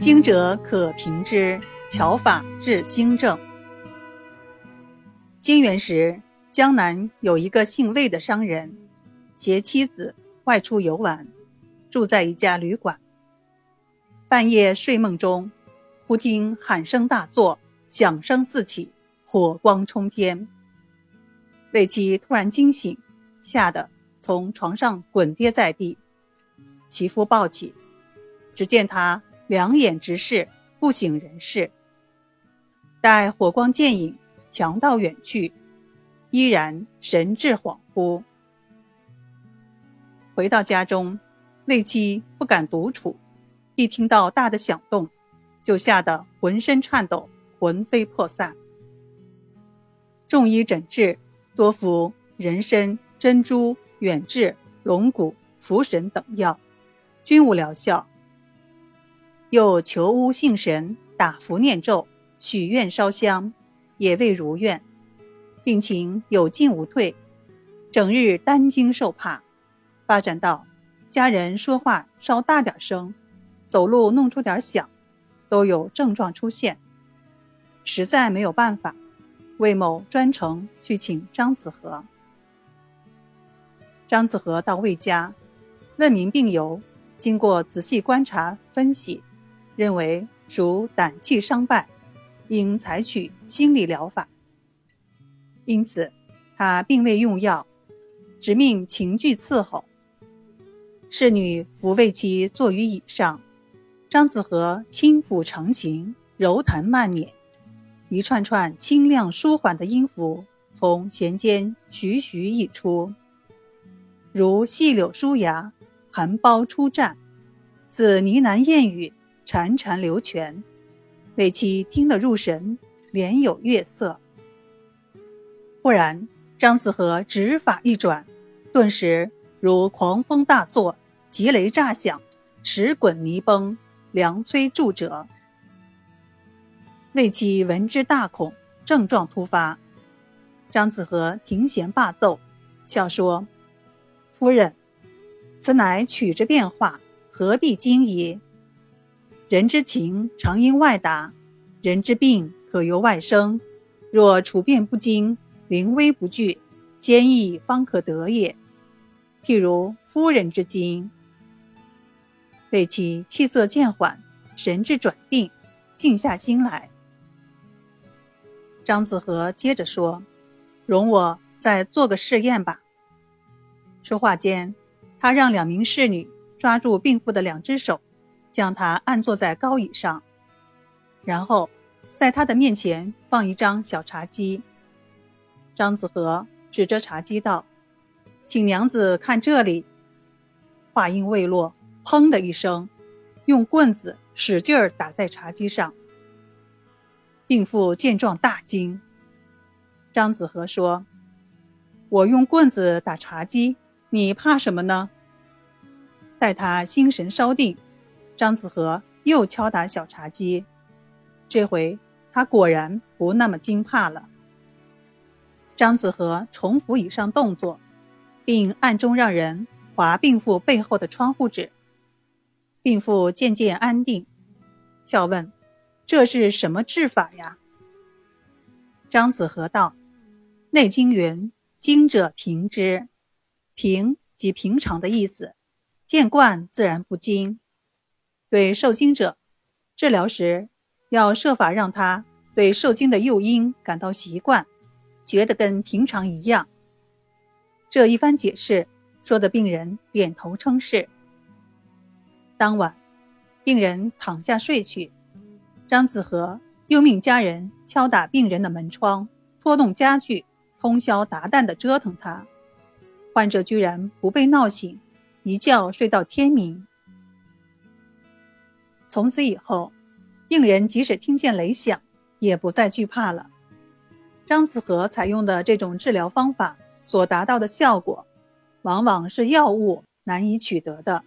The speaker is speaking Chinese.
精者可平之，巧法治精正。金元时，江南有一个姓魏的商人，携妻子外出游玩，住在一家旅馆。半夜睡梦中，忽听喊声大作，响声四起，火光冲天。魏妻突然惊醒，吓得从床上滚跌在地。其夫抱起，只见他两眼直视，不省人事。待火光渐隐，强盗远去，依然神志恍惚。回到家中，魏妻不敢独处。一听到大的响动，就吓得浑身颤抖，魂飞魄散。众医诊治，多服人参、珍珠、远志、龙骨、茯神等药，均无疗效。又求巫信神，打符念咒，许愿烧香，也未如愿，病情有进无退，整日担惊受怕，发展到家人说话稍大点声。走路弄出点响，都有症状出现，实在没有办法，魏某专程去请张子和。张子和到魏家，问明病由，经过仔细观察分析，认为属胆气伤败，应采取心理疗法。因此，他并未用药，只命秦具伺候。侍女扶魏妻坐于椅上。张子和轻抚长琴，柔弹慢捻，一串串清亮舒缓的音符从弦间徐徐溢出，如细柳疏芽，含苞初绽，似呢喃燕语，潺潺流泉。魏妻听得入神，脸有月色。忽然，张子和指法一转，顿时如狂风大作，急雷炸响，石滚泥崩。梁摧柱折，魏妻闻之大恐，症状突发。张子和停弦罢奏，笑说：“夫人，此乃曲之变化，何必惊疑？人之情常因外达，人之病可由外生。若处变不惊，临危不惧，坚毅方可得也。譬如夫人之惊。”魏其气色渐缓，神志转定，静下心来。张子和接着说：“容我再做个试验吧。”说话间，他让两名侍女抓住病妇的两只手，将他按坐在高椅上，然后在他的面前放一张小茶几。张子和指着茶几道：“请娘子看这里。”话音未落。砰的一声，用棍子使劲儿打在茶几上。病妇见状大惊。张子和说：“我用棍子打茶几，你怕什么呢？”待他心神稍定，张子和又敲打小茶几。这回他果然不那么惊怕了。张子和重复以上动作，并暗中让人划病妇背后的窗户纸。病妇渐渐安定，笑问：“这是什么治法呀？”张子和道：“《内经》云：‘惊者平之，平即平常的意思，见惯自然不惊。对受惊者，治疗时要设法让他对受惊的诱因感到习惯，觉得跟平常一样。’这一番解释，说的病人点头称是。”当晚，病人躺下睡去。张子和又命家人敲打病人的门窗，拖动家具，通宵达旦地折腾他。患者居然不被闹醒，一觉睡到天明。从此以后病人即使听见雷响也不再惧怕了。张子和采用的这种治疗方法所达到的效果往往是药物难以取得的。